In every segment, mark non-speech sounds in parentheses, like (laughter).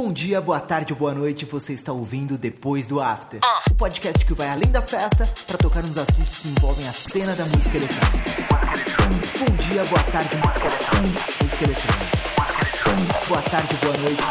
bom dia, boa tarde boa noite. Você está ouvindo Depois do After. O podcast que vai além da festa para tocar nos assuntos que envolvem a cena da música eletrônica. Bom dia, boa tarde, música eletrônica. Boa tarde, boa noite.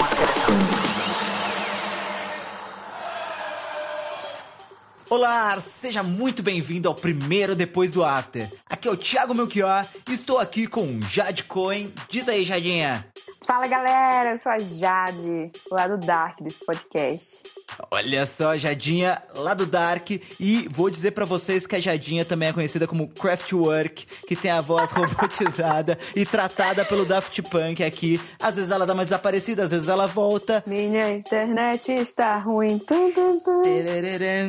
Olá, seja muito bem-vindo ao primeiro Depois do After. Aqui é o Thiago Melchior e estou aqui com Jade Cohen. Diz aí, Jadinha. Fala galera, eu sou a Jade, lá do Dark desse podcast. Olha só, Jadinha lá do Dark. E vou dizer para vocês que a Jadinha também é conhecida como Craftwork, que tem a voz (laughs) robotizada e tratada pelo Daft Punk aqui. Às vezes ela dá uma desaparecida, às vezes ela volta. Minha internet está ruim. Tum, tum, tum.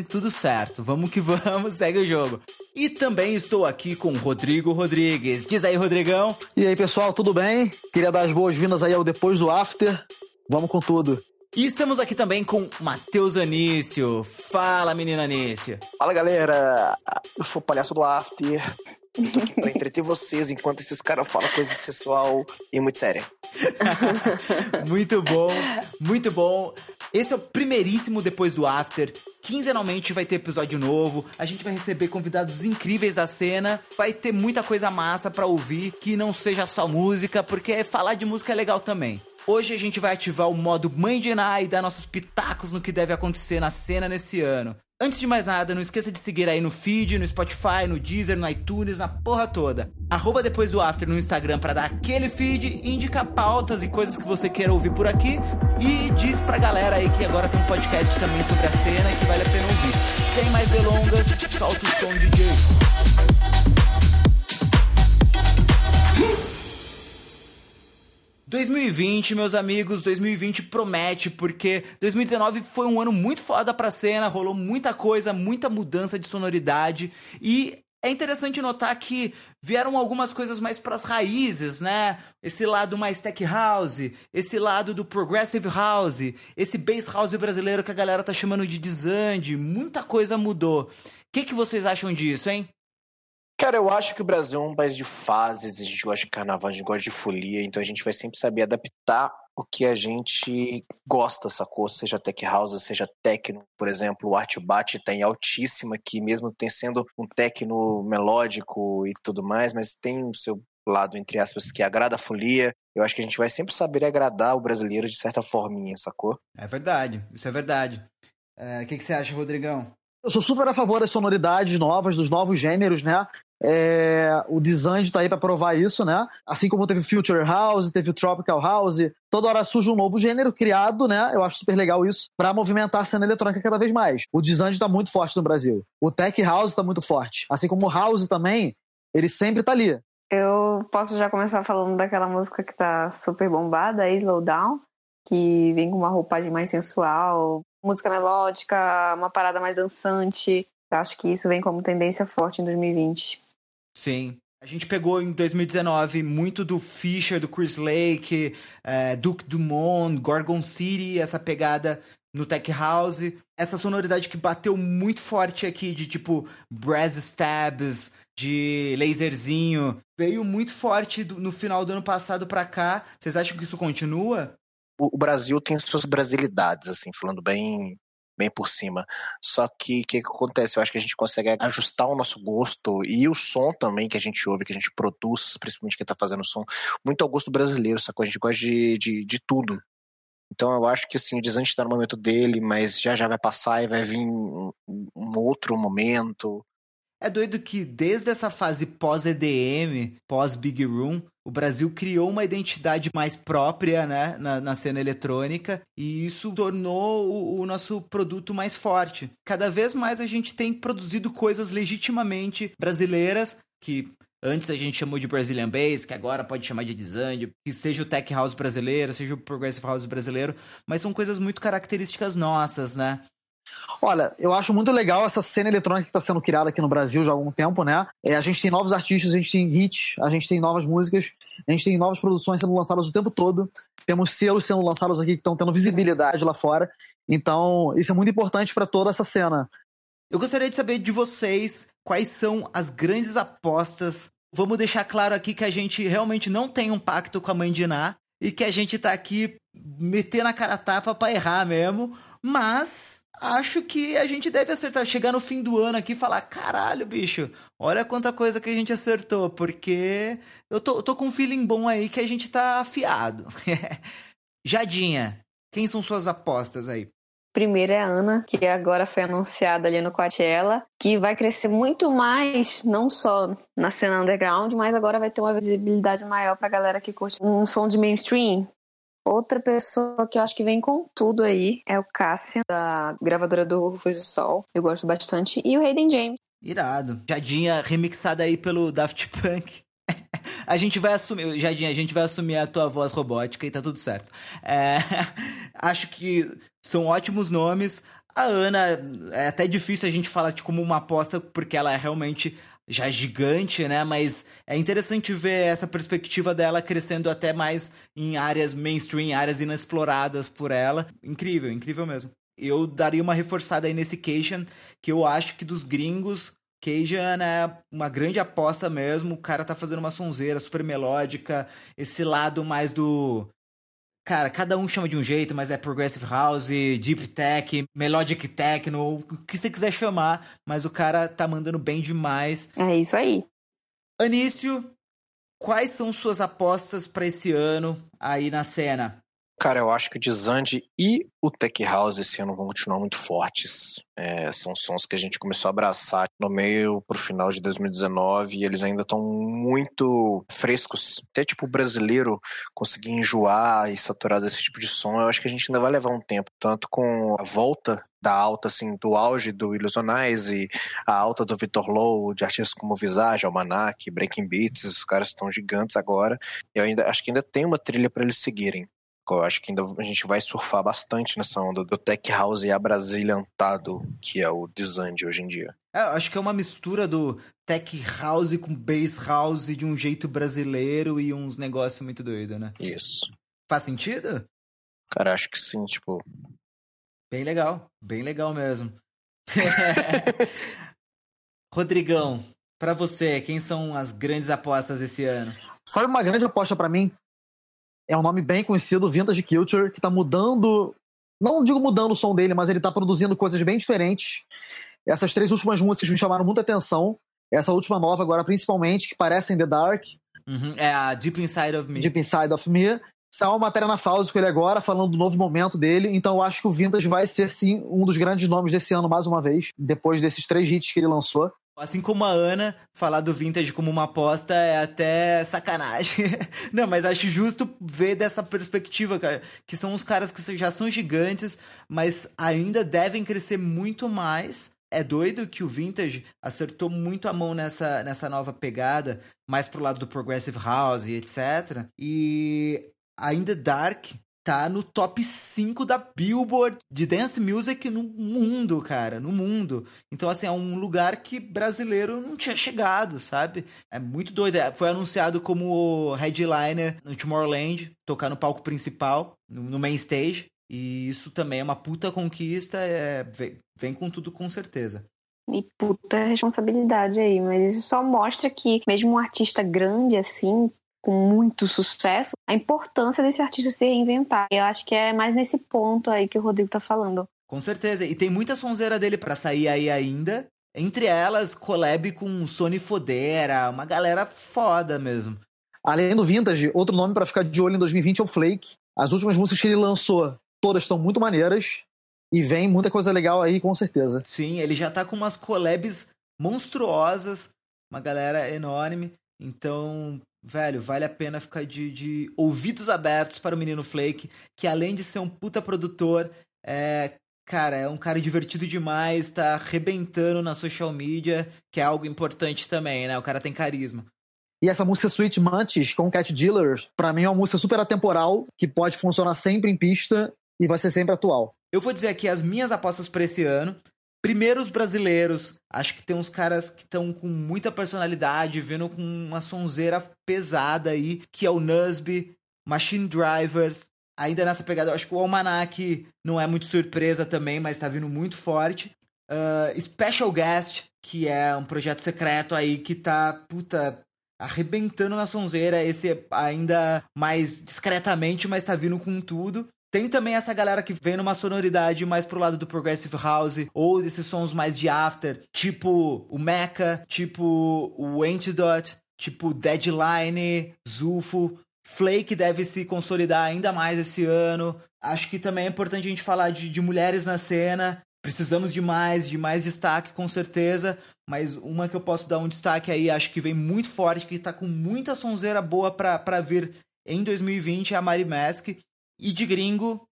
Tudo certo, vamos que vamos, segue o jogo. E também estou aqui com Rodrigo Rodrigues. Diz aí, Rodrigão. E aí, pessoal, tudo bem? Queria dar as boas-vindas aí ao Depois do After. Vamos com tudo. E estamos aqui também com Matheus Anício. Fala, menina Anício. Fala galera, eu sou o palhaço do After. Tô aqui pra entreter vocês enquanto esses caras falam coisa sexual e muito séria. (laughs) muito bom, muito bom. Esse é o primeiríssimo depois do After. Quinzenalmente vai ter episódio novo. A gente vai receber convidados incríveis da cena. Vai ter muita coisa massa pra ouvir que não seja só música, porque falar de música é legal também. Hoje a gente vai ativar o modo Mãe de Ná e dar nossos pitacos no que deve acontecer na cena nesse ano. Antes de mais nada, não esqueça de seguir aí no feed, no Spotify, no Deezer, no iTunes, na porra toda. Arroba depois do After no Instagram para dar aquele feed, indica pautas e coisas que você queira ouvir por aqui. E diz pra galera aí que agora tem um podcast também sobre a cena e que vale a pena ouvir. Sem mais delongas, solta o som, DJ. 2020, meus amigos, 2020 promete, porque 2019 foi um ano muito foda pra cena, rolou muita coisa, muita mudança de sonoridade e é interessante notar que vieram algumas coisas mais pras raízes, né? Esse lado mais tech house, esse lado do progressive house, esse bass house brasileiro que a galera tá chamando de desande, muita coisa mudou. O que, que vocês acham disso, hein? Cara, eu acho que o Brasil é um país de fases, a gente gosta de carnaval, a gente gosta de folia, então a gente vai sempre saber adaptar o que a gente gosta, sacou? Seja tech house, seja techno, por exemplo, o Art Bat tá em altíssima aqui, mesmo tem sendo um techno melódico e tudo mais, mas tem o seu lado, entre aspas, que agrada a folia. Eu acho que a gente vai sempre saber agradar o brasileiro de certa forminha, sacou? É verdade, isso é verdade. O é, que, que você acha, Rodrigão? Eu sou super a favor das sonoridades novas, dos novos gêneros, né? É, o design tá aí para provar isso, né? Assim como teve Future House, teve Tropical House, toda hora surge um novo gênero criado, né? Eu acho super legal isso para movimentar a cena eletrônica cada vez mais. O design tá muito forte no Brasil. O Tech House tá muito forte. Assim como o House também, ele sempre tá ali. Eu posso já começar falando daquela música que tá super bombada, Slow Down, que vem com uma roupagem mais sensual, música melódica, uma parada mais dançante. Eu acho que isso vem como tendência forte em 2020. Sim. A gente pegou em 2019 muito do Fisher, do Chris Lake, é, Duke Dumont, Gorgon City, essa pegada no Tech House. Essa sonoridade que bateu muito forte aqui, de tipo brass stabs, de laserzinho. Veio muito forte no final do ano passado pra cá. Vocês acham que isso continua? O Brasil tem suas brasilidades, assim, falando bem bem por cima. Só que o que, que, acontece? Eu acho que a gente consegue ajustar o nosso gosto e o som também que a gente ouve, que a gente produz, principalmente quem está fazendo som, muito ao gosto brasileiro, sacou? A gente gosta de, de, de tudo. Então eu acho que assim, o Desante está no momento dele, mas já já vai passar e vai vir um, um outro momento. É doido que desde essa fase pós-EDM, pós-Big Room, o Brasil criou uma identidade mais própria né, na, na cena eletrônica e isso tornou o, o, nosso produto mais forte. Cada vez mais a gente tem produzido coisas legitimamente brasileiras que Antes a gente chamou de Brazilian Bass, que agora pode chamar de Design, que seja o Tech House brasileiro, seja o Progressive House brasileiro, mas são coisas muito características nossas, né? Olha, eu acho muito legal essa cena eletrônica que está sendo criada aqui no Brasil já há algum tempo, né? É, a gente tem novos artistas, a gente tem hits, a gente tem novas músicas, a gente tem novas produções sendo lançadas o tempo todo. Temos selos sendo lançados aqui que estão tendo visibilidade lá fora. Então, isso é muito importante para toda essa cena. Eu gostaria de saber de vocês quais são as grandes apostas. Vamos deixar claro aqui que a gente realmente não tem um pacto com a mãe de Ná e que a gente está aqui meter na cara tapa pra errar mesmo. Mas acho que a gente deve acertar. Chegar no fim do ano aqui e falar: caralho, bicho, olha quanta coisa que a gente acertou. Porque eu tô, tô com um feeling bom aí que a gente tá afiado. (laughs) Jadinha, quem são suas apostas aí? Primeiro é a Ana, que agora foi anunciada ali no Coachella, que vai crescer muito mais, não só na cena underground, mas agora vai ter uma visibilidade maior pra galera que curte um som de mainstream. Outra pessoa que eu acho que vem com tudo aí é o Cassian, da gravadora do Rufus do Sol. Eu gosto bastante. E o Hayden James. Irado. Jadinha remixada aí pelo Daft Punk. (laughs) a gente vai assumir, Jadinha, a gente vai assumir a tua voz robótica e tá tudo certo. É, (laughs) acho que são ótimos nomes. A Ana, é até difícil a gente falar de como uma aposta, porque ela é realmente já gigante, né? Mas é interessante ver essa perspectiva dela crescendo até mais em áreas mainstream, áreas inexploradas por ela. Incrível, incrível mesmo. Eu daria uma reforçada aí nesse Cajun, que eu acho que dos gringos, Cajun é uma grande aposta mesmo. O cara tá fazendo uma sonzeira super melódica, esse lado mais do Cara, cada um chama de um jeito, mas é Progressive House, Deep Tech, Melodic Techno, o que você quiser chamar, mas o cara tá mandando bem demais. É isso aí. Anício, quais são suas apostas para esse ano aí na cena? Cara, eu acho que o Dizande e o Tech House esse ano vão continuar muito fortes. É, são sons que a gente começou a abraçar no meio pro final de 2019 e eles ainda estão muito frescos. Até tipo o brasileiro conseguir enjoar e saturar desse tipo de som, eu acho que a gente ainda vai levar um tempo. Tanto com a volta da alta, assim, do auge do Illusionize, a alta do Vitor Low, de artistas como Visage, Almanac, Breaking Beats, os caras estão gigantes agora. Eu ainda acho que ainda tem uma trilha para eles seguirem. Eu acho que ainda a gente vai surfar bastante nessa onda do tech house e abrasiliantado que é o design de hoje em dia. É, acho que é uma mistura do tech house com bass house de um jeito brasileiro e uns negócios muito doido, né? Isso. Faz sentido? Cara, acho que sim, tipo. Bem legal, bem legal mesmo. (laughs) Rodrigão, para você, quem são as grandes apostas esse ano? Sabe uma grande aposta para mim? É um nome bem conhecido, Vintage Culture, que tá mudando. Não digo mudando o som dele, mas ele tá produzindo coisas bem diferentes. Essas três últimas músicas me chamaram muita atenção. Essa última nova, agora, principalmente, que parece em The Dark. Uhum, é a Deep Inside of Me. Deep Inside of Me. Saiu uma matéria na Fauzi com ele agora, falando do novo momento dele. Então eu acho que o Vintage vai ser, sim, um dos grandes nomes desse ano, mais uma vez, depois desses três hits que ele lançou. Assim como a Ana, falar do vintage como uma aposta é até sacanagem. (laughs) Não, mas acho justo ver dessa perspectiva, cara, que são os caras que já são gigantes, mas ainda devem crescer muito mais. É doido que o Vintage acertou muito a mão nessa, nessa nova pegada, mais pro lado do Progressive House e etc. E ainda Dark tá no top 5 da Billboard de dance music no mundo, cara, no mundo. Então, assim, é um lugar que brasileiro não tinha chegado, sabe? É muito doido. É, foi anunciado como headliner no Tomorrowland, tocar no palco principal, no, main stage. E isso também é uma puta conquista, é, vem, vem com tudo com certeza. E puta responsabilidade aí, mas isso só mostra que mesmo um artista grande assim, com muito sucesso, a importância desse artista se reinventar. Eu acho que é mais nesse ponto aí que o Rodrigo tá falando. Com certeza. E tem muita sonzeira dele para sair aí ainda. Entre elas, collab com Sony Fodera, uma galera foda mesmo. Além do Vintage, outro nome para ficar de olho em 2020 é o Flake. As últimas músicas que ele lançou, todas estão muito maneiras. E vem muita coisa legal aí, com certeza. Sim, ele já tá com umas collabs monstruosas, uma galera enorme. Então, velho, vale a pena ficar de, de ouvidos abertos para o Menino Flake, que além de ser um puta produtor, é, cara, é um cara divertido demais, tá arrebentando na social media, que é algo importante também, né? O cara tem carisma. E essa música Sweet Mantis com Cat Dealer, para mim é uma música super atemporal, que pode funcionar sempre em pista e vai ser sempre atual. Eu vou dizer aqui as minhas apostas para esse ano. Primeiro os brasileiros. Acho que tem uns caras que estão com muita personalidade, vindo com uma sonzeira pesada aí, que é o Nusby, Machine Drivers. Ainda nessa pegada, acho que o Almanac não é muito surpresa também, mas tá vindo muito forte. Uh, Special Guest, que é um projeto secreto aí que tá, puta, arrebentando na sonzeira. Esse é ainda mais discretamente, mas tá vindo com tudo. Tem também essa galera que vem numa sonoridade mais pro lado do Progressive House, ou desses sons mais de after, tipo o Mecha, tipo o Antidote, tipo Deadline, Zufo. Flake deve se consolidar ainda mais esse ano. Acho que também é importante a gente falar de, de mulheres na cena. Precisamos de mais, de mais destaque, com certeza. Mas uma que eu posso dar um destaque aí, acho que vem muito forte, que tá com muita sonzeira boa pra, pra vir em 2020, é a Mari Mask. E de gringo,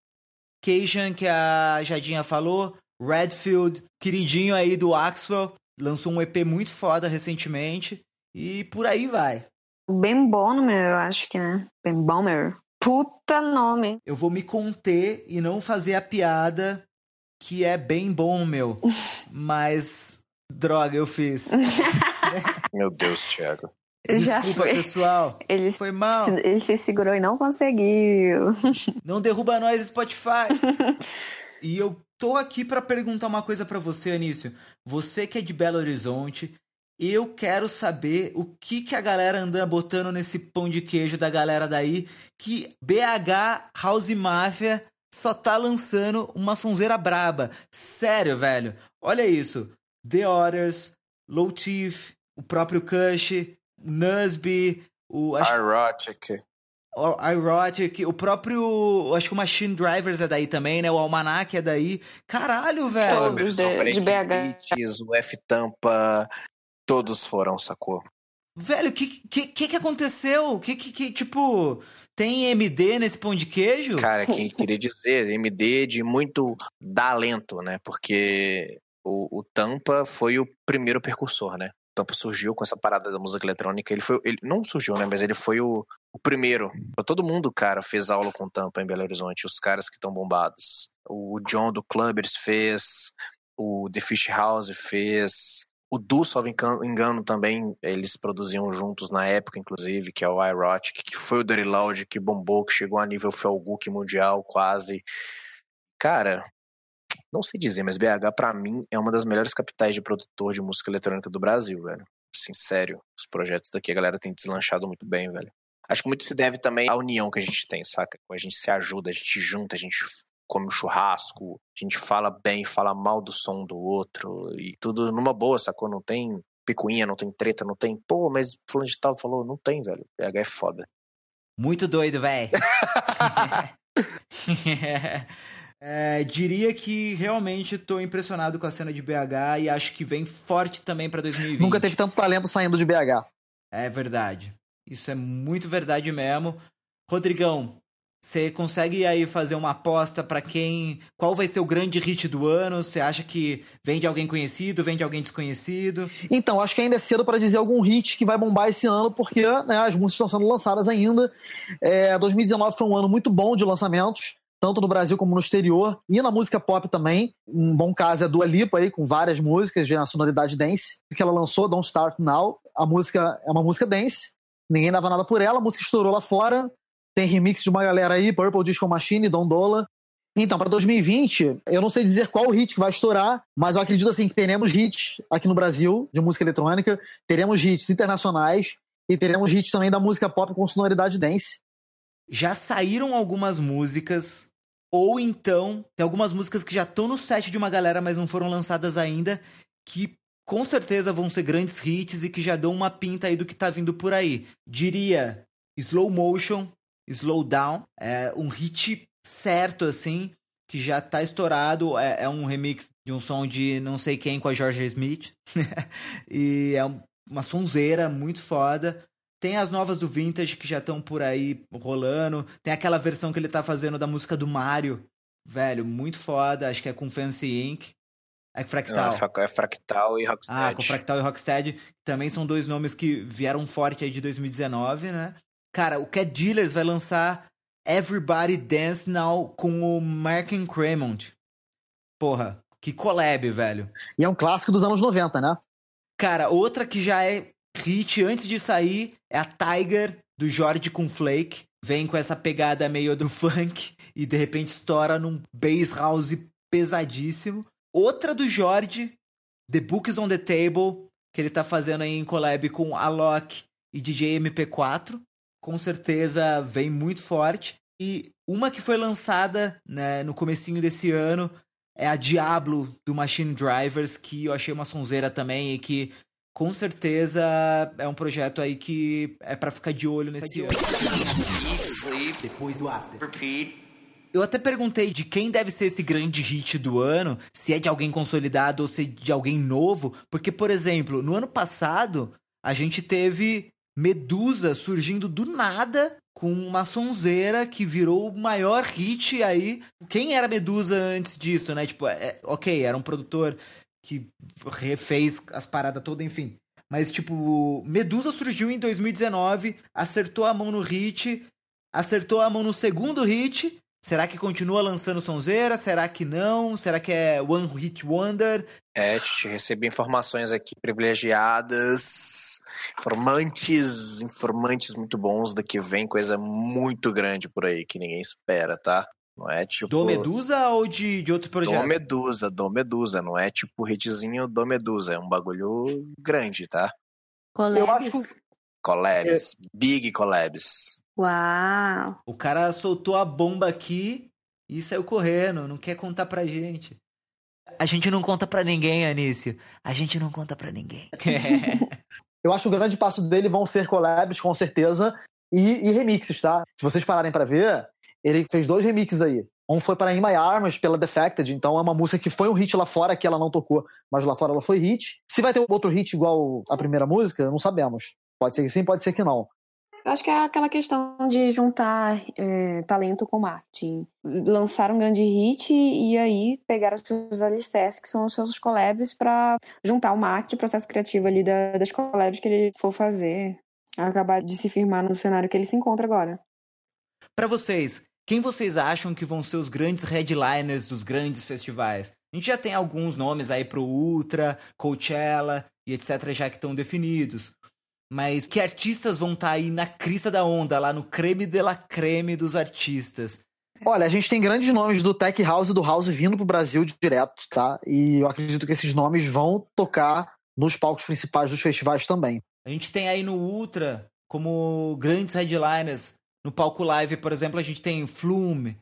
Cajun, que a Jadinha falou, Redfield, queridinho aí do Axwell, lançou um EP muito foda recentemente. E por aí vai. Ben Bonner, eu acho que, né? Ben Bonner. Puta nome. Eu vou me conter e não fazer a piada que é bem bom, meu. (laughs) Mas, droga, eu fiz. (laughs) Meu Deus, Thiago. Desculpa, pessoal. Ele, Foi mal. Ele se segurou e não conseguiu. (laughs) Não derruba nós, Spotify. e eu tô aqui para perguntar uma coisa para você, Anício. Você que é de Belo Horizonte, eu quero saber o que que a galera anda botando nesse pão de queijo da galera daí, que BH House Mafia só tá lançando uma sonzeira braba. Sério, velho. Olha isso. The Others, Low Teeth, o próprio Kush, Nusby, o acho, Erotic. o Erotic, o próprio, acho que o Machine Drivers é daí também, né? O Almanac é daí. Caralho, velho. Todos de- de BH. Beats, o F Tampa, todos foram, sacou? Velho, o que, que que que aconteceu? Que que, que tipo, tem MD nesse pão de queijo? Cara, que (laughs) queria dizer, MD de muito talento, né? Porque o, o Tampa foi o primeiro percursor, né? Tampa surgiu com essa parada da música eletrônica. Ele foi. Ele não surgiu, né? Mas ele foi o, o primeiro. Todo mundo, cara, fez aula com Tampa em Belo Horizonte. Os caras que estão bombados. O John do Clubbers fez. O The Fish House fez. O Du, salvo engano, também, eles produziam juntos na época, inclusive, que é o Erotic, que foi o Dirty Loud, que bombou, que chegou a nível Felguk mundial, quase. Cara, não sei dizer, mas BH, pra mim, é uma das melhores capitais de produtor de música eletrônica do Brasil, velho. Assim, sério. Os projetos daqui a galera tem deslanchado muito bem, velho. Acho que muito se deve também à união que a gente tem, saca? A gente se ajuda, a gente junta, a gente come um churrasco, a gente fala bem, fala mal do som do outro, e tudo numa boa, sacou? Não tem picuinha, não tem treta, não tem, pô, mas fulano de tal falou, não tem, velho. BH é foda. Muito doido, velho. (laughs) (laughs) (laughs) É, diria que realmente tô impressionado com a cena de BH e acho que vem forte também pra 2020. Nunca teve tanto talento saindo de BH. É verdade. Isso é muito verdade mesmo. Rodrigão, você consegue aí fazer uma aposta pra quem. Qual vai ser o grande hit do ano? Você acha que vem de alguém conhecido, vem de alguém desconhecido? Então, acho que ainda é cedo para dizer algum hit que vai bombar esse ano, porque né, as músicas estão sendo lançadas ainda. É, 2019 foi um ano muito bom de lançamentos, tanto no Brasil como no exterior, e na música pop também. Um bom caso é a Dua Lipa aí, com várias músicas de nacionalidade dance, que ela lançou, Don't Start Now. A música é uma música dance, ninguém dava nada por ela, a música estourou lá fora. Tem remix de uma galera aí, Purple Disco Machine, Don Dola. Então, para 2020, eu não sei dizer qual hit que vai estourar, mas eu acredito assim que teremos hits aqui no Brasil de música eletrônica, teremos hits internacionais e teremos hits também da música pop com sonoridade dance. Já saíram algumas músicas, ou então tem algumas músicas que já estão no set de uma galera, mas não foram lançadas ainda, que com certeza vão ser grandes hits e que já dão uma pinta aí do que tá vindo por aí. Diria Slow Motion, Slow Down, é um hit certo assim, que já tá estourado, é, é um remix de um som de não sei quem com a Georgia Smith. (laughs) e é um- uma sonzeira muito foda. Tem as novas do Vintage que já estão por aí rolando. Tem aquela versão que ele tá fazendo da música do Mario. Velho, muito foda. Acho que é com Fancy Inc. É Fractal. É, fra- é Fractal e Rocksteady. Ah, com Fractal e Rocksteady. Também são dois nomes que vieram forte aí de 2019, né? Cara, o Cat Dealers vai lançar Everybody Dance Now com o Mark and Cremont. Porra, que collab, velho. E é um clássico dos anos 90, né? Cara, outra que já é hit antes de sair é a Tiger, do Jorge com Flake. Vem com essa pegada meio do funk e de repente estoura num bass house pesadíssimo. Outra do Jorge, The Books on the Table, que ele tá fazendo aí em collab com Alok e DJ MP4. Com certeza vem muito forte. E uma que foi lançada né, no comecinho desse ano é a Diablo do Machine Drivers, que eu achei uma sonzeira também e que com certeza é um projeto aí que é para ficar de olho nesse ano. Depois do after. repeat. Eu até perguntei de quem deve ser esse grande hit do ano, se é de alguém consolidado ou se é de alguém novo, porque, por exemplo, no ano passado, a gente teve Medusa surgindo do nada com uma sonzeira que virou o maior hit aí. Quem era Medusa antes disso, né? Tipo, é, ok, era um produtor que refez as paradas todas, enfim. Mas, tipo, Medusa surgiu em 2019, acertou a mão no hit, acertou a mão no segundo hit. Será que continua lançando sonzeira? Será que não? Será que é One Hit Wonder? É, Titi, recebi informações aqui privilegiadas, informantes, informantes muito bons, daqui vem coisa muito grande por aí que ninguém espera, tá? Não é tipo... Do Medusa ou de, de outro projeto? Do Medusa, do Medusa, não é tipo hitzinho do Medusa, é um bagulho grande, tá? Eu acho Collabs? Collabs, big collabs. Uau! O cara soltou a bomba aqui e saiu correndo, não quer contar pra gente. A gente não conta pra ninguém, Anício. A gente não conta pra ninguém. (laughs) Eu acho que o grande passo dele vão ser collabs, com certeza, e, e remixes, tá? Se vocês pararem pra ver, ele fez dois remixes aí. Um foi para In My Arms, pela Defected, então é uma música que foi um hit lá fora, que ela não tocou, mas lá fora ela foi hit. Se vai ter outro hit igual a primeira música, não sabemos. Pode ser que sim, pode ser que não. Eu acho que é aquela questão de juntar é, talento com marketing. Lançar um grande hit e aí pegar os seus alicerces, que são os seus collabs, pra juntar o marketing, o processo criativo ali da- das collabs que ele for fazer. Acabar de se firmar no cenário que ele se encontra agora. Pra vocês, quem vocês acham que vão ser os grandes headliners dos grandes festivais? A gente já tem alguns nomes aí pro Ultra, Coachella e etc já que estão definidos. Mas que artistas vão estar aí na crista da onda, lá no creme de la creme dos artistas? Olha, a gente tem grandes nomes do Tech House e do House vindo pro Brasil direto, tá? E eu acredito que esses nomes vão tocar nos palcos principais dos festivais também. A gente tem aí no Ultra como grandes headliners. No palco live, por exemplo, a gente tem Flume,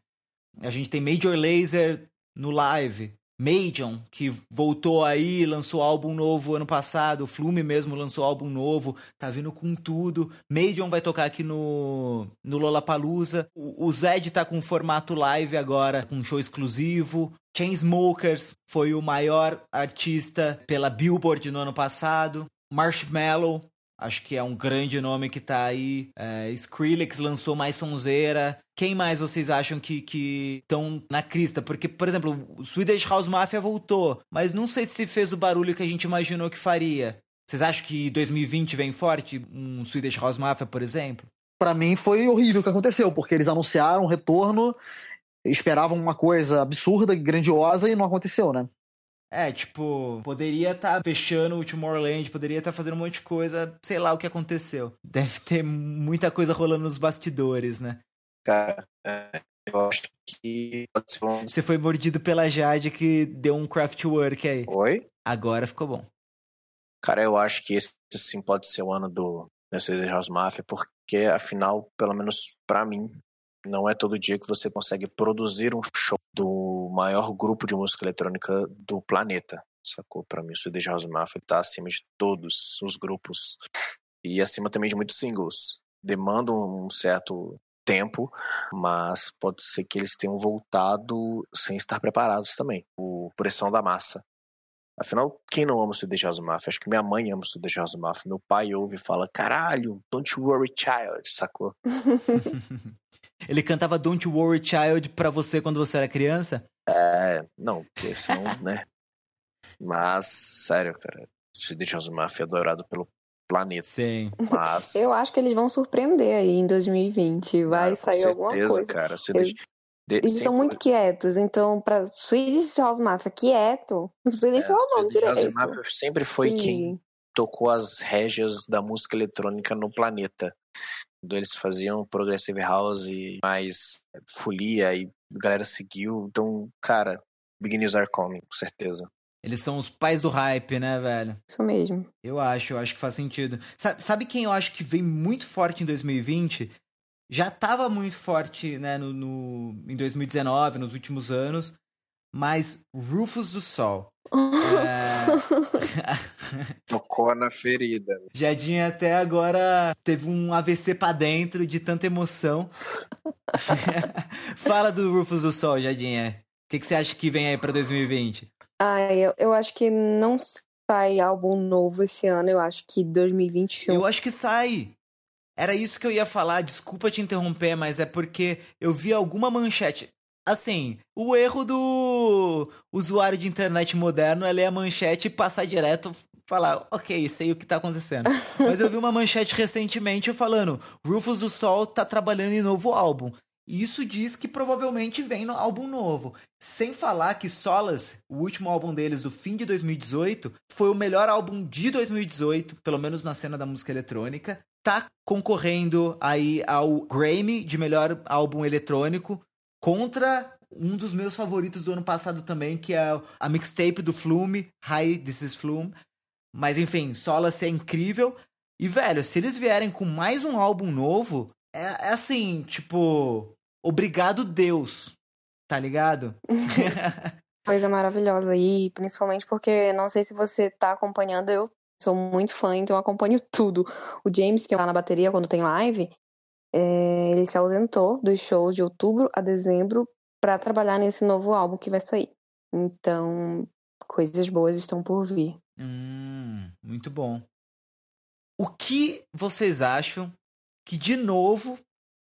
a gente tem Major Laser no live, Majon, que voltou aí, lançou álbum novo ano passado, Flume mesmo lançou álbum novo, tá vindo com tudo. Majon vai tocar aqui no, no Lollapalooza. O, o Zed tá com formato live agora, com show exclusivo. Chainsmokers foi o maior artista pela Billboard no ano passado. Marshmallow, acho que é um grande nome que tá aí. É, Skrillex lançou mais sonzeira. Quem mais vocês acham que estão na crista? Porque, por exemplo, o Swedish House Mafia voltou, mas não sei se fez o barulho que a gente imaginou que faria. Vocês acham que 2020 vem forte? Um Swedish House Mafia, por exemplo? Pra mim foi horrível o que aconteceu, porque eles anunciaram um retorno, esperavam uma coisa absurda, grandiosa e não aconteceu, né? É, tipo, poderia estar fechando o Tomorrowland, poderia estar fazendo um monte de coisa, sei lá o que aconteceu. Deve ter muita coisa rolando nos bastidores, né? Cara, é, eu acho que pode ser um... Você foi mordido pela Jade que deu um craftwork aí. Oi? Agora ficou bom. Cara, eu acho que esse sim pode ser o ano do Mercedes House Mafia, porque afinal, pelo menos pra mim, não é todo dia que você consegue produzir um show do maior grupo de música eletrônica do planeta. Sacou? Pra mim, o Swedish House Mafia tá acima de todos os grupos e acima também de muitos singles. Demandam um certo tempo, mas pode ser que eles tenham voltado sem estar preparados também. O Pressão da Massa. Afinal, quem não ama o Swedish House Mafia? Acho que minha mãe ama o Swedish House Mafia. Meu pai ouve e fala, caralho, don't you worry child, sacou? (laughs) Ele cantava Don't You Worry Child pra você quando você era criança? É, não, porque senão, (laughs) né? Mas, sério, cara, Swedish House Mafia é adorado pelo planeta. Sim. Mas, Eu acho que eles vão surpreender aí em 2020. Vai cara, com sair alguma certeza, coisa. cara. Swedish, de- Eles são muito quietos, então pra Swedish House Mafia quieto, não sei nem é, falar o nome Swedish House direito. Mafia sempre foi Sim. quem tocou as régias da música eletrônica no planeta. Eles faziam Progressive House e mais folia e a galera seguiu. Então, cara, Big News Are Coming, com certeza. Eles são os pais do hype, né, velho? Isso mesmo. Eu acho, eu acho que faz sentido. Sabe, sabe quem eu acho que vem muito forte em 2020? já estava muito forte né, no, no, em 2019, nos últimos anos, mas Rufus do Sol. É... (laughs) Tocou na ferida. Jadinha até agora teve um AVC pra dentro de tanta emoção. (laughs) Fala do Rufus do Sol, Jadinha. O que, que você acha que vem aí pra 2020? Ah, eu, eu acho que não sai álbum novo esse ano, eu acho que 2021. Eu acho que sai. Era isso que eu ia falar, desculpa te interromper, mas é porque eu vi alguma manchete. Assim, o erro do usuário de internet moderno é ler a manchete e passar direto falar, ok, sei o que tá acontecendo. (laughs) Mas eu vi uma manchete recentemente falando: Rufus do Sol tá trabalhando em novo álbum. E isso diz que provavelmente vem no álbum novo. Sem falar que Solace, o último álbum deles do fim de 2018, foi o melhor álbum de 2018, pelo menos na cena da música eletrônica. Tá concorrendo aí ao Grammy de melhor álbum eletrônico contra um dos meus favoritos do ano passado também, que é a mixtape do Flume, Hi, This is Flume. Mas enfim, Solace é incrível. E, velho, se eles vierem com mais um álbum novo, é, é assim, tipo, obrigado Deus, tá ligado? (laughs) Coisa maravilhosa. E principalmente porque, não sei se você tá acompanhando, eu sou muito fã, então eu acompanho tudo. O James, que é lá na bateria quando tem live, é, ele se ausentou dos shows de outubro a dezembro para trabalhar nesse novo álbum que vai sair. Então, coisas boas estão por vir. Hum, muito bom. O que vocês acham que, de novo,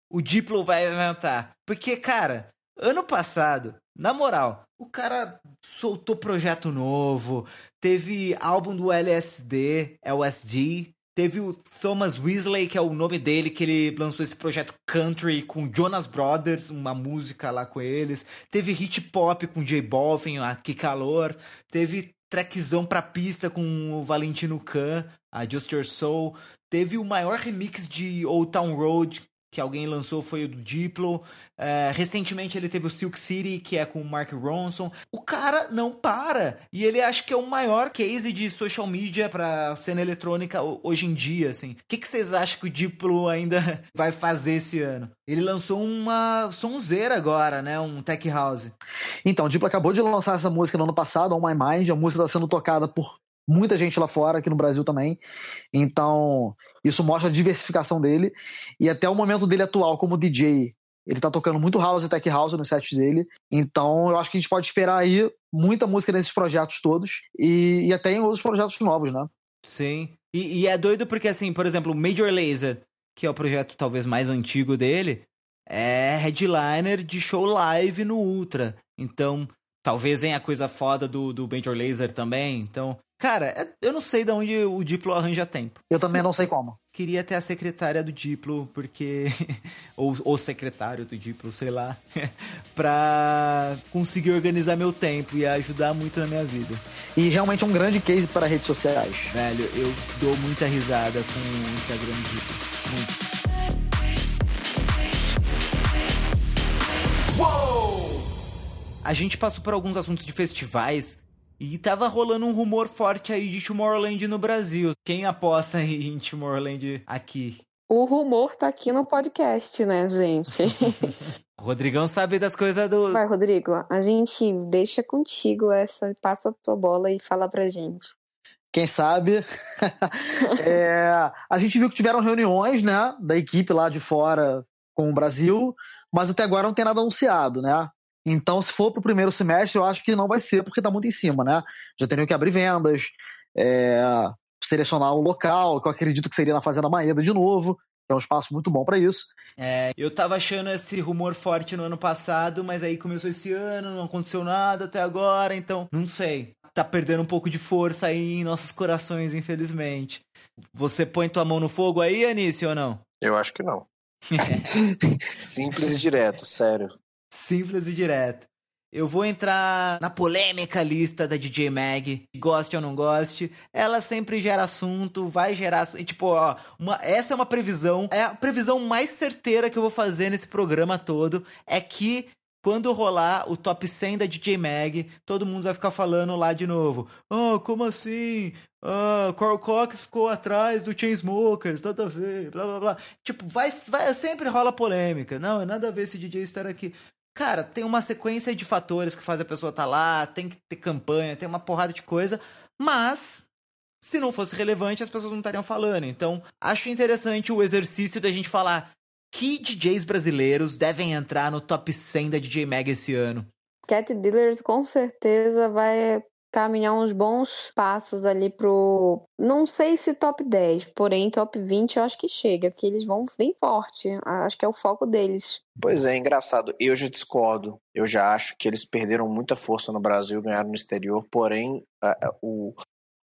o Diplo vai inventar? Porque, cara, ano passado, na moral, o cara soltou projeto novo, teve álbum do LSD, LSD, teve o Thomas Weasley, que é o nome dele, que ele lançou esse projeto country com Jonas Brothers, uma música lá com eles. Teve hit pop com J Balvin, a Que Calor. Teve trackzão pra pista com o Valentino Khan, a Just Your Soul. Teve o maior remix de Old Town Road que alguém lançou foi o do Diplo. É, recentemente ele teve o Silk City, que é com o Mark Ronson. O cara não para. E ele acha que é o maior case de social media pra cena eletrônica hoje em dia, assim. O que, vocês acham que o Diplo ainda (laughs) vai fazer esse ano? Ele lançou uma sonzeira agora, né? Um tech house. Então, o Diplo acabou de lançar essa música no ano passado, On My Mind. A música está sendo tocada por muita gente lá fora, aqui no Brasil também. Então, isso mostra a diversificação dele. E até o momento dele atual como DJ, ele tá tocando muito house e tech house no set dele. Então eu acho que a gente pode esperar aí muita música nesses projetos todos. E, e até em outros projetos novos, né? Sim. E, e, é doido porque, assim, por exemplo, Major Laser, que é o projeto talvez mais antigo dele, é headliner de show live no Ultra. Então, talvez venha a coisa foda do, do Major Laser também. Então, Cara, é, eu não sei de onde o Diplo arranja tempo. Eu também não sei como. Queria ter a secretária do Diplo, porque. (laughs) ou o secretário do Diplo, sei lá. (laughs) pra conseguir organizar meu tempo e ajudar muito na minha vida. E realmente é um grande case para redes sociais. Velho, eu dou muita risada com o Instagram do Diplo. Muito. Uou! A gente passou por alguns assuntos de festivais e tava rolando um rumor forte aí de Tomorrowland no Brasil. Quem aposta em Tomorrowland aqui? O rumor tá aqui no podcast, né, gente? (laughs) Rodrigão sabe das coisas do. Vai, Rodrigo, a gente deixa contigo essa. Passa a tua bola e fala pra gente. Quem sabe? (laughs) é, a gente viu que tiveram reuniões, né, da equipe lá de fora com o Brasil, mas até agora não tem nada anunciado, né? Então, se for para o primeiro semestre, eu acho que não vai ser, porque está muito em cima, né? Já teriam que abrir vendas, é, selecionar o local, que eu acredito que seria na Fazenda Maeda de novo. É um espaço muito bom para isso. É, eu tava achando esse rumor forte no ano passado, mas aí começou esse ano, não aconteceu nada até agora, então não sei. Tá perdendo um pouco de força aí em nossos corações, infelizmente. Você põe tua mão no fogo aí, Anísio, ou não? Eu acho que não. (laughs) Simples e direto, sério. Simples e direto. Eu vou entrar na polêmica lista da DJ Mag, goste ou não goste. Ela sempre gera assunto, vai gerar. Tipo, ó, uma, essa é uma previsão. É a previsão mais certeira que eu vou fazer nesse programa todo. É que quando rolar o top 100 da DJ Mag, todo mundo vai ficar falando lá de novo. Ah, como assim? Ah, Carl Cox ficou atrás do Chainsmokers, nada a ver, blá blá blá. Tipo, vai, vai, sempre rola polêmica. Não, é nada a ver esse DJ estar aqui. Cara, tem uma sequência de fatores que faz a pessoa estar tá lá, tem que ter campanha, tem uma porrada de coisa, mas se não fosse relevante, as pessoas não estariam falando. Então, acho interessante o exercício da gente falar que DJs brasileiros devem entrar no top 100 da DJ Mag esse ano. Cat Dealers com certeza vai caminhar uns bons passos ali pro. Não sei se top 10, porém top 20 eu acho que chega, porque eles vão bem forte. Acho que é o foco deles. Pois é, engraçado. Eu já discordo. Eu já acho que eles perderam muita força no Brasil, ganharam no exterior, porém a, a, o,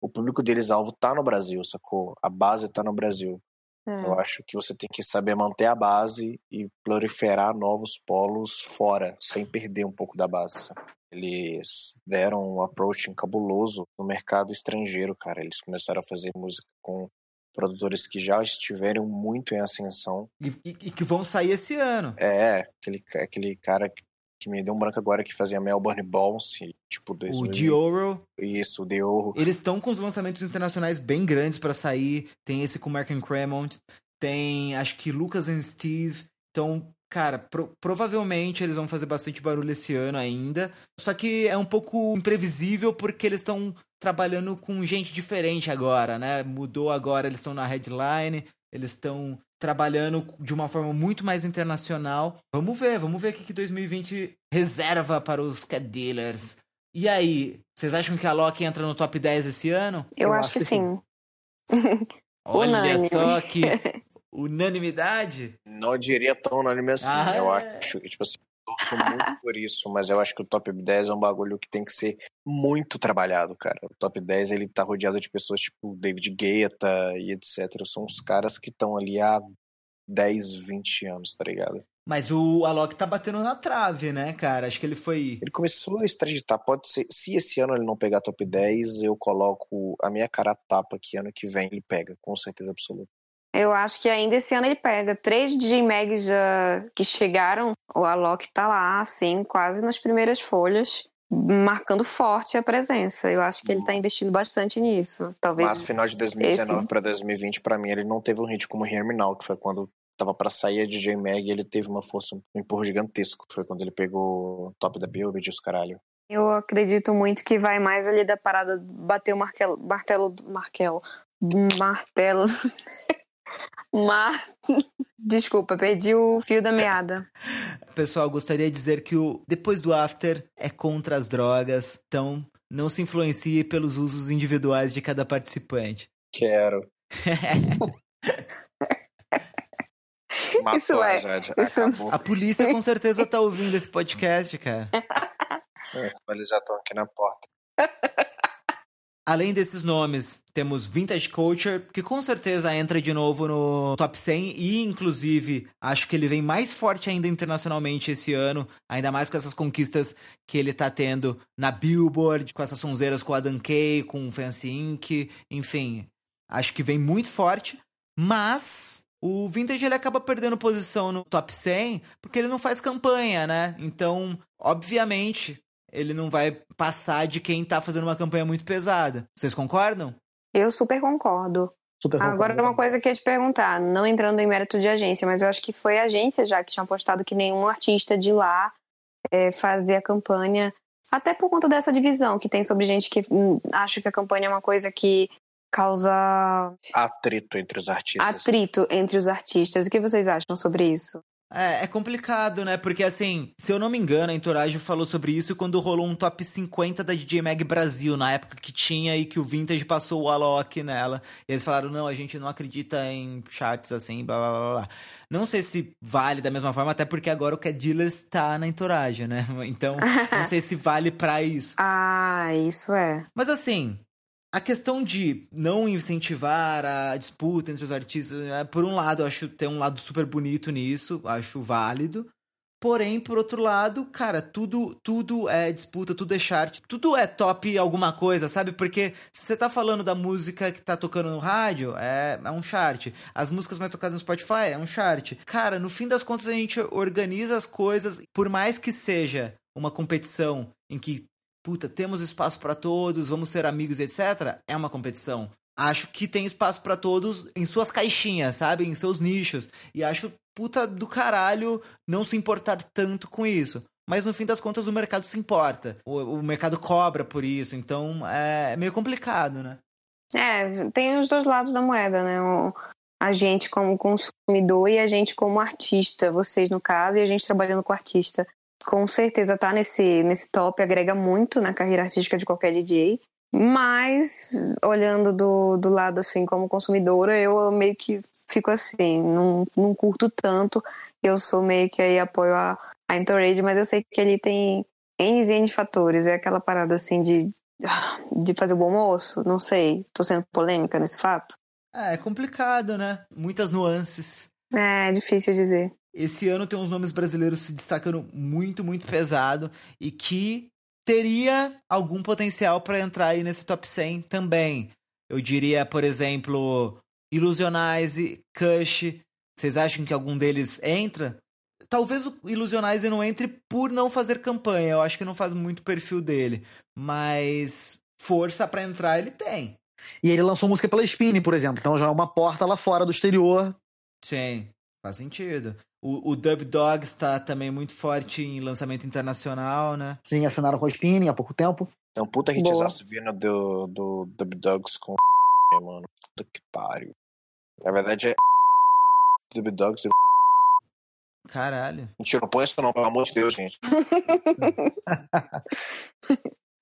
o público deles alvo tá no Brasil, sacou? A base tá no Brasil. É. Eu acho que você tem que saber manter a base e proliferar novos polos fora, sem perder um pouco da base. Sabe? Eles deram um approach cabuloso no mercado estrangeiro, cara. Eles começaram a fazer música com produtores que já estiveram muito em ascensão. E, e, e que vão sair esse ano. É, aquele, aquele cara que me deu um branco agora que fazia Melbourne Bounce, tipo 2000. O Dioro. Isso, o Dioro. Eles estão com os lançamentos internacionais bem grandes para sair. Tem esse com Mark and Cremont, tem acho que Lucas and Steve. Então, cara, pro provavelmente eles vão fazer bastante barulho esse ano ainda. Só que é um pouco imprevisível porque eles estão trabalhando com gente diferente agora, né? Mudou agora, eles estão na headline, eles estão trabalhando de uma forma muito mais internacional. Vamos ver, vamos ver o que 2020 reserva para os cat dealers. E aí, vocês acham que a Loki entra no top 10 esse ano? Eu, Eu acho, acho, que, sim. sim. (laughs) Olha Unânime. só que unanimidade. Não diria tão unânime assim. Ah, eu é. acho que, tipo assim, torço muito por isso, mas eu acho que o top 10 é um bagulho que tem que ser muito trabalhado, cara. O top 10 ele tá rodeado de pessoas tipo David Guetta e etc. São os caras que estão ali há 10, 20 anos, tá ligado? Mas o Alok tá batendo na trave, né, cara? Acho que ele foi. Ele começou a extraditar. Pode ser. Se esse ano ele não pegar top 10, eu coloco a minha cara a tapa que ano que vem ele pega, com certeza absoluta. Eu acho que ainda esse ano ele pega. Três DJ Mags uh, que chegaram, o Alok tá lá, assim, quase nas primeiras folhas, marcando forte a presença. Eu acho que ele tá investindo bastante nisso. Talvez. Mas final de 2019 esse... para 2020, para mim, ele não teve um hit como Hear Me Now, que foi quando tava para sair a DJ Mag, ele teve uma força, um empurro gigantesco. Foi quando ele pegou o top da Billboard e os caralho. Eu acredito muito que vai mais ali da parada bater o martelo, martelo, martelo, martelo. (laughs) Mas, (laughs) desculpa, perdi o fio da meada. Pessoal, gostaria de dizer que o depois do after é contra as drogas, então não se influencie pelos usos individuais de cada participante. Quero. (laughs) isso é. Isso... A polícia com certeza tá ouvindo esse podcast, cara. É, eles já estão aqui na porta. (laughs) Além desses nomes, temos Vintage Culture, que com certeza entra de novo no top 100 e, inclusive, acho que ele vem mais forte ainda internacionalmente esse ano, ainda mais com essas conquistas que ele tá tendo na Billboard, com essas sonzeiras com Adam Kay, com Fancy Inc., enfim, acho que vem muito forte, mas o Vintage ele acaba perdendo posição no top 100 porque ele não faz campanha, né? Então, obviamente, ele não vai passar de quem tá fazendo uma campanha muito pesada. Vocês concordam? Eu super concordo. Super Agora, uma coisa que eu ia te perguntar, não entrando em mérito de agência, mas eu acho que foi a agência já que tinha postado que nenhum artista de lá é, fazia campanha, até por conta dessa divisão que tem sobre gente que hum, acha que a campanha é uma coisa que causa atrito entre os artistas. Atrito entre os artistas. O que vocês acham sobre isso? É, é complicado, né? Porque assim, se eu não me engano, a Entourage falou sobre isso quando rolou um top 50 da DJ Mag Brasil, na época que tinha e que o Vintage passou o Alok nela. E eles falaram, não, a gente não acredita em charts assim, blá blá blá blá. Não sei se vale da mesma forma, até porque agora o Cat Dealers tá na Entourage, né? (laughs) Então, (laughs) não sei se vale para isso. Ah, isso é. Mas assim, a questão de não incentivar a disputa entre os artistas, é, por um lado, eu acho tem um lado super bonito nisso, acho válido. Porém, por outro lado, cara, tudo tudo é disputa, tudo é chart, tudo é top alguma coisa, sabe? Porque se você tá falando da música que tá tocando no rádio, é, é um chart. As músicas mais tocadas no Spotify é um chart. Cara, no fim das contas a gente organiza as coisas, por mais que seja uma competição em que, puta, temos espaço para todos, vamos ser amigos, etc. É uma competição acho que tem espaço para todos em suas caixinhas, sabe? Em seus nichos. E acho puta do caralho não se importar tanto com isso. Mas no fim das contas o mercado se importa. O, o mercado cobra por isso. Então é meio complicado, né? É, tem os dois lados da moeda, né? O, a gente como consumidor e a gente como artista. Vocês, no caso, e a gente trabalhando com artista. Com certeza tá nesse, nesse top, agrega muito na carreira artística de qualquer DJ. Mas, olhando do, do lado assim, como consumidora, eu meio que fico assim, não, não curto tanto. Eu sou meio que aí apoio a, a Entourage, mas eu sei que ele tem N e N fatores. É aquela parada assim de, (sighs) de fazer o bom moço, não sei. Tô sendo polêmica nesse fato. É, é complicado, né? Muitas nuances. É, difícil dizer. Esse ano tem uns nomes brasileiros se destacando muito, muito pesado e que teria algum potencial para entrar aí nesse top 100 também. Eu diria, por exemplo, Illusionize, Kush. Vocês acham que algum deles entra? Talvez o Illusionize não entre por não fazer campanha. Eu acho que não faz muito perfil dele. Mas força para entrar ele tem. E ele lançou música pela Spinning, por exemplo. Então já é uma porta lá fora do exterior. Sim, faz sentido. O, o Dub Dogs está também muito forte em lançamento internacional, né? Sim, assinaram com a Spinning há pouco tempo. Tem um puta hitzaço vindo do, do Dub Dogs com (laughs) mano. Puta que pariu. Na verdade é (laughs) Dub Dogs e (laughs) Caralho. Mentira, não põe isso não, pelo amor de Deus, gente.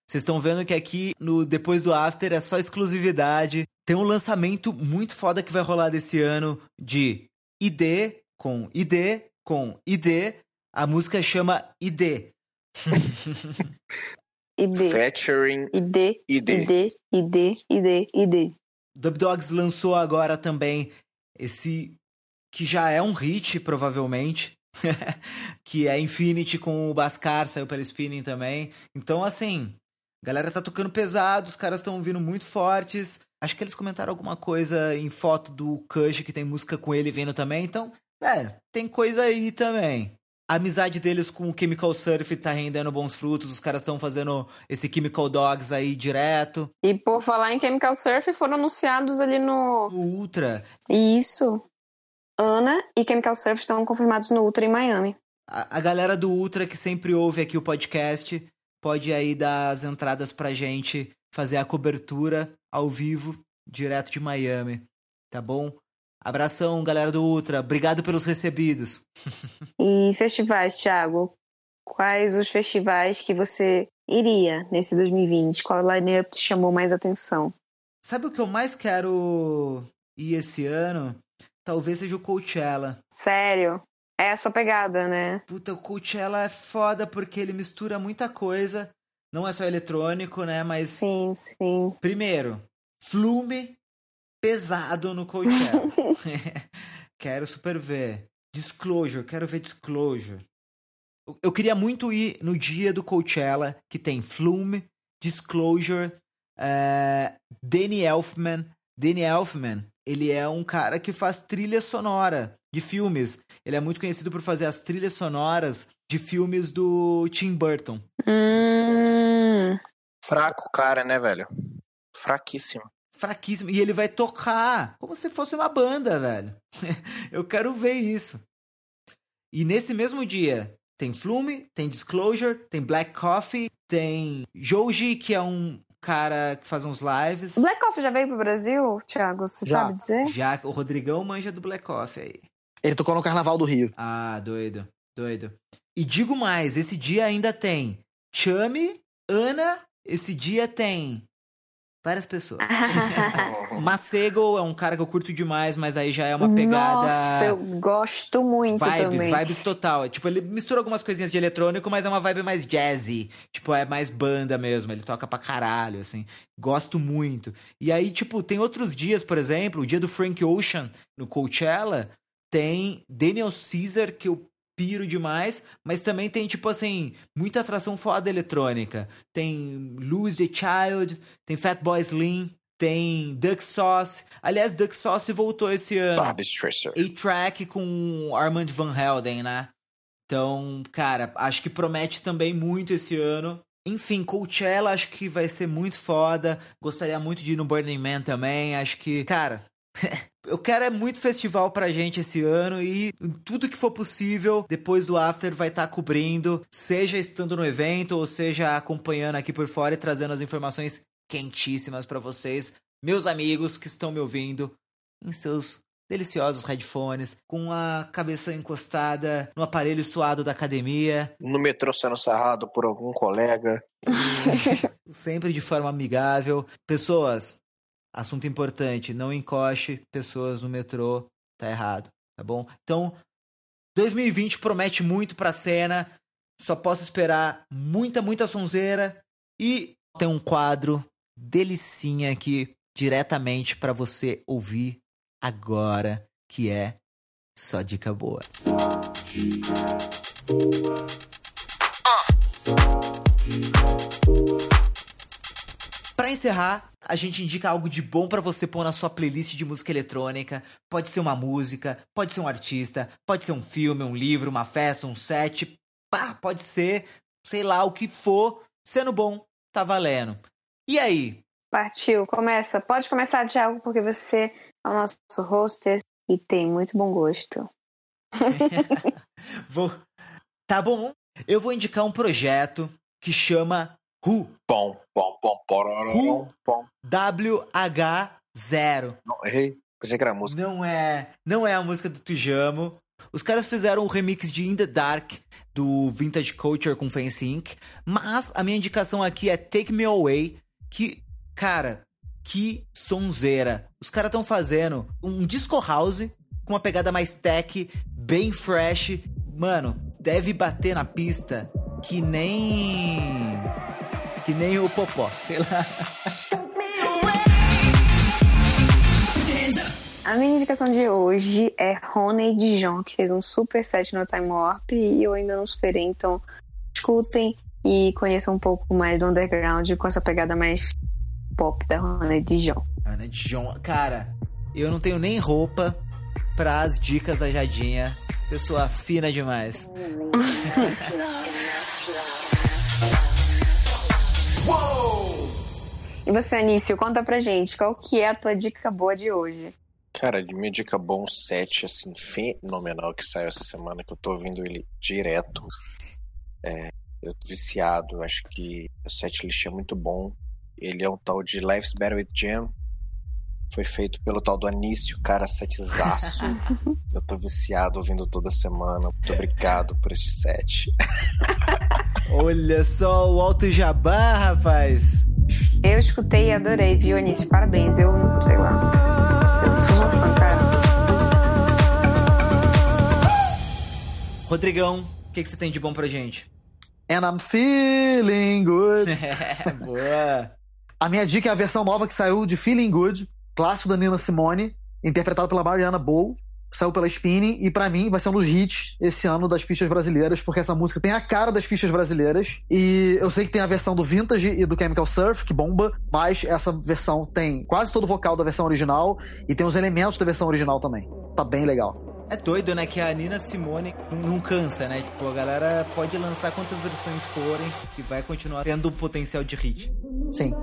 Vocês estão vendo que aqui no Depois do After é só exclusividade. Tem um lançamento muito foda que vai rolar desse ano de ID com ID, com ID. A música chama ID. (laughs) ID. Featuring ID. ID. ID. ID. ID. ID. Dub Dogs lançou agora também esse que já é um hit, provavelmente. (laughs) que é Infinity com o Bascar, saiu pela Spinning também. Então, assim, a galera tá tocando pesado, os caras estão vindo muito fortes. Acho que eles comentaram alguma coisa em foto do Kush, que tem música com ele vindo também. Então, velho, tem coisa aí também. A amizade deles com o Chemical Surf tá rendendo bons frutos, os caras estão fazendo esse Chemical Dogs aí direto. E por falar em Chemical Surf, foram anunciados ali no. O Ultra. Isso. Ana e Chemical Surf estão confirmados no Ultra em Miami. A, a galera do Ultra que sempre ouve aqui o podcast pode aí dar as entradas pra gente fazer a cobertura ao vivo, direto de Miami. Tá bom? Abração, galera do Ultra. Obrigado pelos recebidos. (laughs) E festivais, Thiago? Quais os festivais que você iria nesse 2020? Qual line-up te chamou mais atenção? Sabe o que eu mais quero ir esse ano? Talvez seja o Coachella. Sério? É a sua pegada, né? Puta, o Coachella é foda porque ele mistura muita coisa. Não é só eletrônico, né? Mas. Sim, sim. Primeiro, Flume pesado no Coachella. (laughs) quero super ver. Disclosure, quero ver Disclosure. Eu- queria muito ir no dia do Coachella, que tem Flume, Disclosure, é, Danny Elfman. Danny Elfman, ele é um cara que faz trilha sonora de filmes. Ele é muito conhecido por fazer as trilhas sonoras de filmes do Tim Burton. Hum, Fraco o cara, né, velho? Fraquíssimo. Fraquíssimo. E ele vai tocar como se fosse uma banda, velho. (laughs) Eu quero ver isso. E nesse mesmo dia, tem Flume, tem Disclosure, tem Black Coffee, tem Joji, que é um cara que faz uns lives. Black Coffee já veio pro Brasil, Thiago? Você Já. sabe dizer? Já o Rodrigão manja do Black Coffee aí. Ele tocou no Carnaval do Rio. Ah, doido, doido. E digo mais, esse dia ainda tem Chame, Ana, esse dia tem várias pessoas. (laughs) Macego é um cara que eu curto demais, mas aí já é uma pegada. Nossa, eu gosto muito vibes, também. vibes total. Tipo, ele mistura algumas coisinhas de eletrônico, mas é uma vibe mais jazzy. Tipo, é mais banda mesmo. Ele toca pra caralho, assim. Gosto muito. E aí, tipo, tem outros dias, por exemplo, o dia do Frank Ocean no Coachella, tem Daniel Caesar, que eu piro demais, mas também tem, tipo assim, muita atração foda eletrônica. Tem Lose the Child, tem Fatboy Slim, tem Duck Sauce. Aliás, Duck Sauce voltou esse ano. Barbie Streisand. A-Track com Armand Van Helden, né? Então, cara, acho que promete também muito esse ano. Enfim, Coachella acho que vai ser muito foda. Gostaria muito de ir no Burning Man também. Acho que, cara, (laughs) eu quero é muito festival pra gente esse ano e tudo que for possível, depois do After vai estar tá cobrindo, seja estando no evento ou seja acompanhando aqui por fora e trazendo as informações quentíssimas para vocês, meus amigos que estão me ouvindo em seus deliciosos headphones, com a cabeça encostada no aparelho suado da academia. No metrô sendo sarrado por algum colega. (laughs) sempre de forma amigável. Pessoas, assunto importante, não encoste pessoas no metrô, tá errado, tá bom? Então, 2020 promete muito pra cena. Só posso esperar muita, muita sonzeira e tem um quadro delicinha aqui diretamente para você ouvir agora, que é só dica boa. Para encerrar, a gente indica algo de bom para você pôr na sua playlist de música eletrônica. Pode ser uma música, pode ser um artista, pode ser um filme, um livro, uma festa, um set. Pá, pode ser, sei lá, o que for. Sendo bom, tá valendo. E aí? Partiu, começa. Pode começar, Thiago, porque você é o nosso hoster e tem muito bom gosto. (laughs) vou... Tá bom. Eu vou indicar um projeto que chama Who. Bom, bom, bom, Who WH0. Não, errei. Pensei que era a música. Não é, não é a música do Tujamo. Os caras fizeram um remix de In the Dark do Vintage Culture com Fancy Inc. Mas a minha indicação aqui é Take Me Away, que, cara, que sonzeira. Os caras estão fazendo um disco house com uma pegada mais tech, bem fresh. Mano, deve bater na pista que nem. Que nem o Popó, sei lá. A minha indicação de hoje é Rony Dijon, que fez um super set no Time Warp e eu ainda não superei, então escutem e conheçam um pouco mais do underground com essa pegada mais pop da Rony Dijon. Ana Dijon, cara, eu não tenho nem roupa para as dicas da Jadinha. Pessoa fina demais. (laughs) e você, Anício, conta pra gente, qual que é a tua dica boa de hoje? Cara, minha dica bom set, assim, fenomenal que saiu essa semana, que eu tô ouvindo ele direto. É, eu tô viciado, acho que o setlist é muito bom. Ele é um tal de Life's Better with Jam. Foi feito pelo tal do Anício, cara, setzaço. (laughs) eu tô viciado ouvindo toda semana. Muito obrigado por este set. (laughs) Olha só o alto jabá, rapaz. Eu escutei e adorei, viu, Anício? Parabéns. Eu, sei lá. Eu sou uma fã, cara. Rodrigão, o que, que você tem de bom pra gente? And I'm feeling good. (laughs) Boa. A minha dica é a versão nova que saiu de Feeling Good, clássico da Nina Simone, interpretado pela Mariana Bow. Saiu pela Spinning e para mim vai ser um dos hits esse ano das pistas brasileiras, porque essa música tem a cara das pistas brasileiras. E eu sei que tem a versão do Vintage e do Chemical Surf, que bomba, mas essa versão tem quase todo o vocal da versão original e tem os elementos da versão original também. Tá bem legal. É doido, né? Que a Nina Simone não cansa, né? Tipo, a galera pode lançar quantas versões forem e vai continuar tendo um potencial de hit. Sim.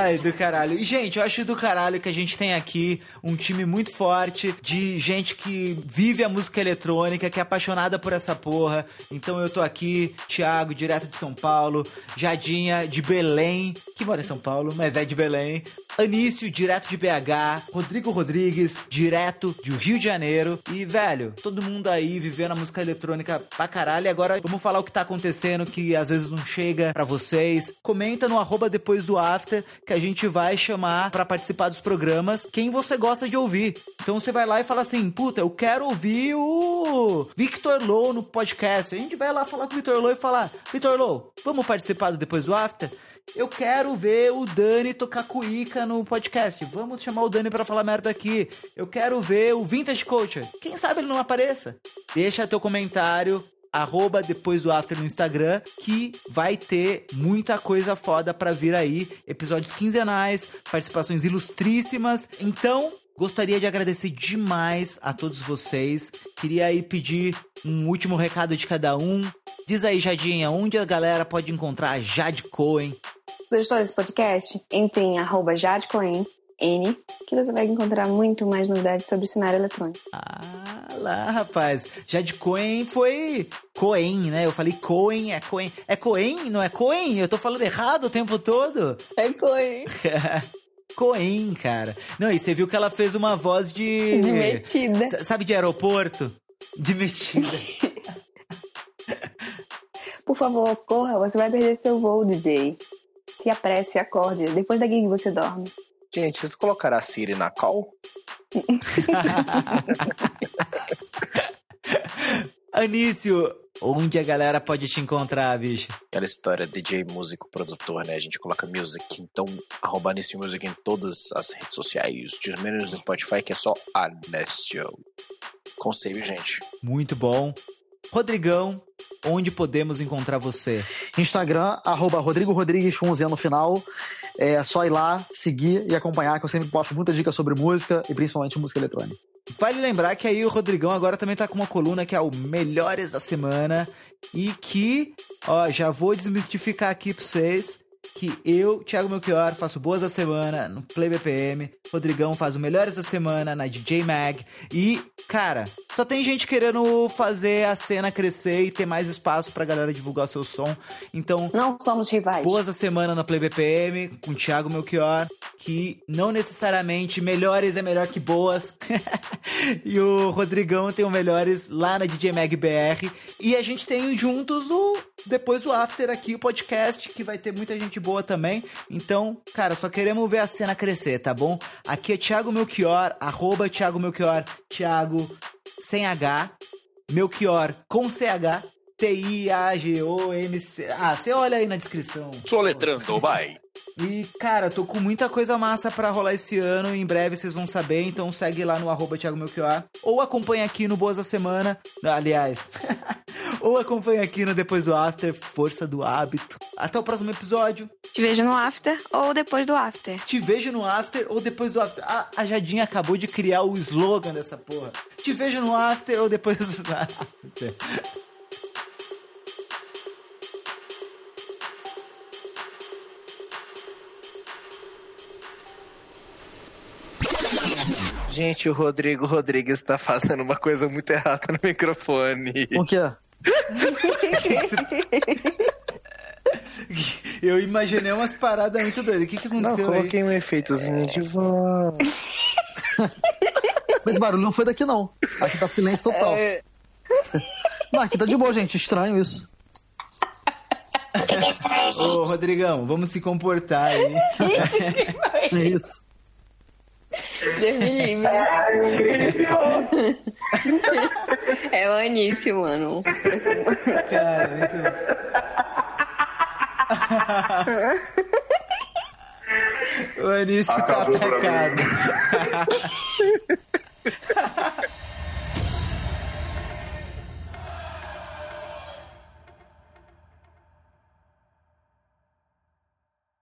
Ai, do caralho. E, gente, eu acho do caralho que a gente tem aqui um time muito forte de gente que vive a música eletrônica, que é apaixonada por essa porra. Então eu tô aqui, Thiago, direto de São Paulo, Jadinha, de Belém, que mora em São Paulo, mas é de Belém. Anício, direto de BH, Rodrigo Rodrigues, direto do Rio de Janeiro. E, velho, todo mundo aí vivendo a música eletrônica pra caralho. E agora vamos falar o que tá acontecendo, que às vezes não chega pra vocês. Comenta no arroba depois do after, que a gente vai chamar para participar dos programas quem você gosta de ouvir. Então você vai lá e fala assim, puta, eu quero ouvir o Victor Low no podcast. A gente vai lá falar com o Victor Low e falar, Victor Low, vamos participar do Depois do After? Eu quero ver o Dani tocar cuíca no podcast. Vamos chamar o Dani pra falar merda aqui. Eu quero ver o Vintage Culture. Quem sabe ele não apareça? Deixa teu comentário arroba depois do after no Instagram, que vai ter muita coisa foda pra vir aí, episódios quinzenais, participações ilustríssimas. Então, gostaria de agradecer demais a todos vocês. Queria aí pedir um último recado de cada um. Diz aí, Jadinha, onde a galera pode encontrar a Jade Cohen? Gostou desse podcast? Entre em arroba jadecoen, N, que você vai encontrar muito mais novidades sobre o cenário eletrônico. Ah lá, rapaz. Jade Cohen foi Cohen, né? Eu falei Cohen, é Cohen. É Cohen, não é Cohen? Eu tô falando errado o tempo todo. É Coen. (laughs) Cohen, cara. Não, e você viu que ela fez uma voz de. De metida. S- Sabe de aeroporto? De metida. (laughs) (laughs) Por favor, corra, você vai perder seu voo, DJ. Se apresse, acorde. Depois da gig você dorme. Gente, vocês colocaram a Siri na call? (laughs) Anício, onde a galera pode te encontrar, bicho? Aquela história DJ, músico, produtor, né? A gente coloca music. Então, arroba Anício Music em todas as redes sociais. Diz menos no Spotify, que é só Anício. Save, gente. Muito bom. Rodrigão, onde podemos encontrar você? Instagram, arroba Rodrigo Rodrigues com no final. É só ir lá, seguir e acompanhar, que eu sempre posto muitas dicas sobre música e principalmente música eletrônica. Vale lembrar que aí o Rodrigão agora também tá com uma coluna que é o Melhores da Semana e que, ó, já vou desmistificar aqui pra vocês que eu, Thiago Melchior, faço Boas da Semana no Play BPM, Rodrigão faz o Melhores da Semana na DJ Mag e, cara, só tem gente querendo fazer a cena crescer e ter mais espaço pra galera divulgar o seu som, então Não somos rivais. Boas da semana na Play BPM com o Thiago Melchior, que não necessariamente melhores é melhor que boas. (laughs) e o Rodrigão tem o melhores lá na DJ Mag BR. E a gente tem juntos o depois do After aqui, o podcast, que vai ter muita gente boa também. Então, cara, só queremos ver a cena crescer, tá bom? Aqui é Thiago Melchior, arroba Thiago Melchior, Thiago sem H, Melchior com CH, T-I-A-G-O-M-C. Ah, você olha aí na descrição. Soletrando, vai. E, cara, tô com muita coisa massa pra rolar esse ano. Em breve vocês vão saber. Então segue lá no arroba Thiago Melchior. Ou acompanha aqui no Boas da Semana. Aliás. (laughs) ou acompanha aqui no Depois do After. Força do hábito. Até o próximo episódio. Te vejo no after ou depois do after. Te vejo no After ou depois do After. Ah, a Jadinha acabou de criar o slogan dessa porra. Te vejo no After ou depois do (laughs) After. Gente, o Rodrigo Rodrigues tá fazendo uma coisa muito errada no microfone. O quê? (laughs) Eu imaginei umas paradas muito doidas. O que, que Não, aconteceu aí? coloquei um efeitozinho de voz. (laughs) Mas barulho não foi daqui, não. Aqui tá silêncio total. É, Não, aqui tá de boa, gente. Estranho isso. Ô, Rodrigão, vamos se comportar aí. (laughs) É isso. Deus me livre. É o Anísio, mano. Cara, muito... o Anísio tá atacado. (laughs)